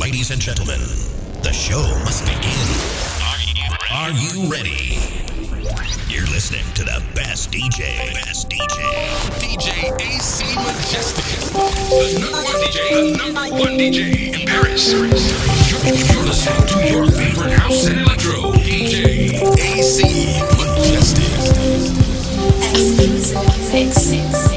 Ladies and gentlemen, the show must begin. Are you ready? You're listening to the best DJ. Best DJ. DJ AC Majestic. The number one DJ. The number one DJ in Paris. You're, you're listening to your favorite house and electro. DJ AC Majestic. Live.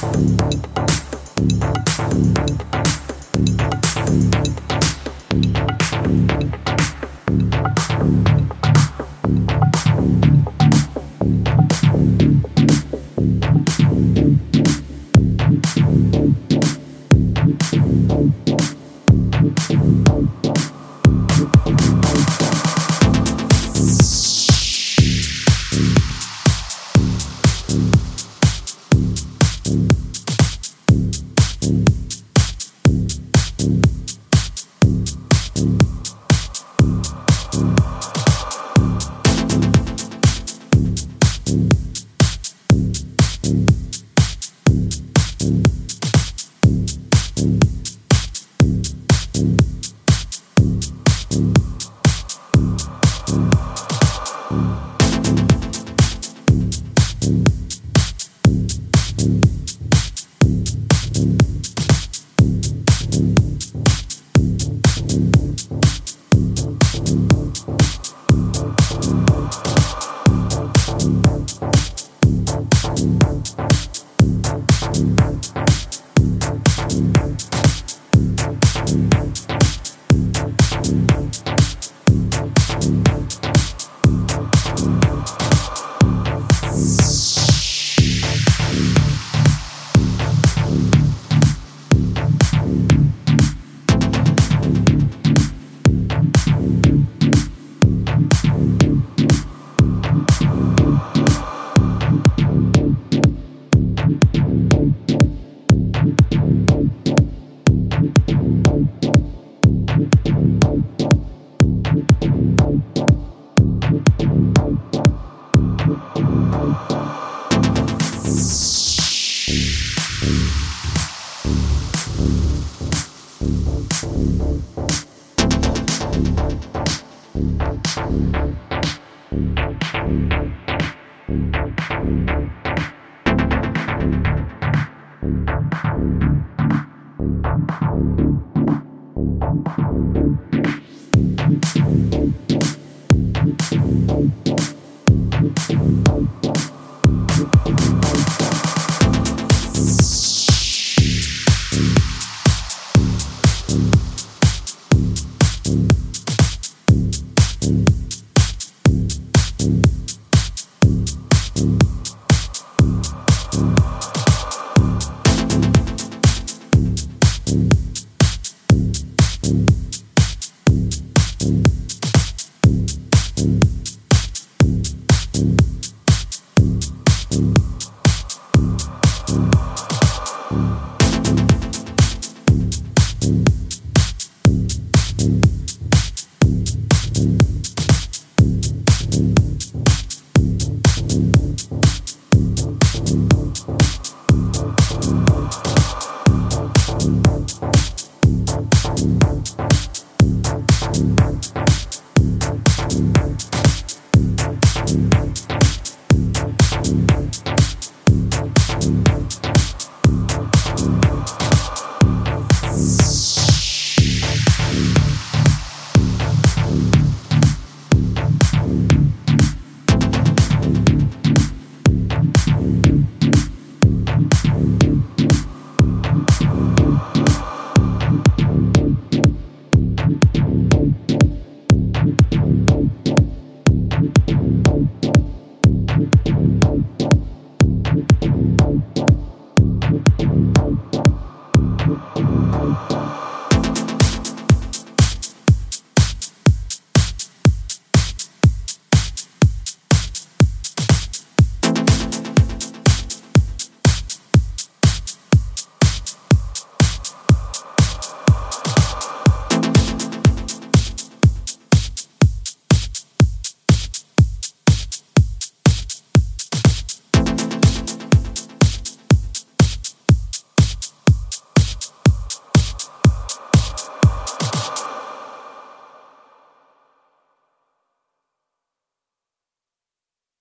Thank you.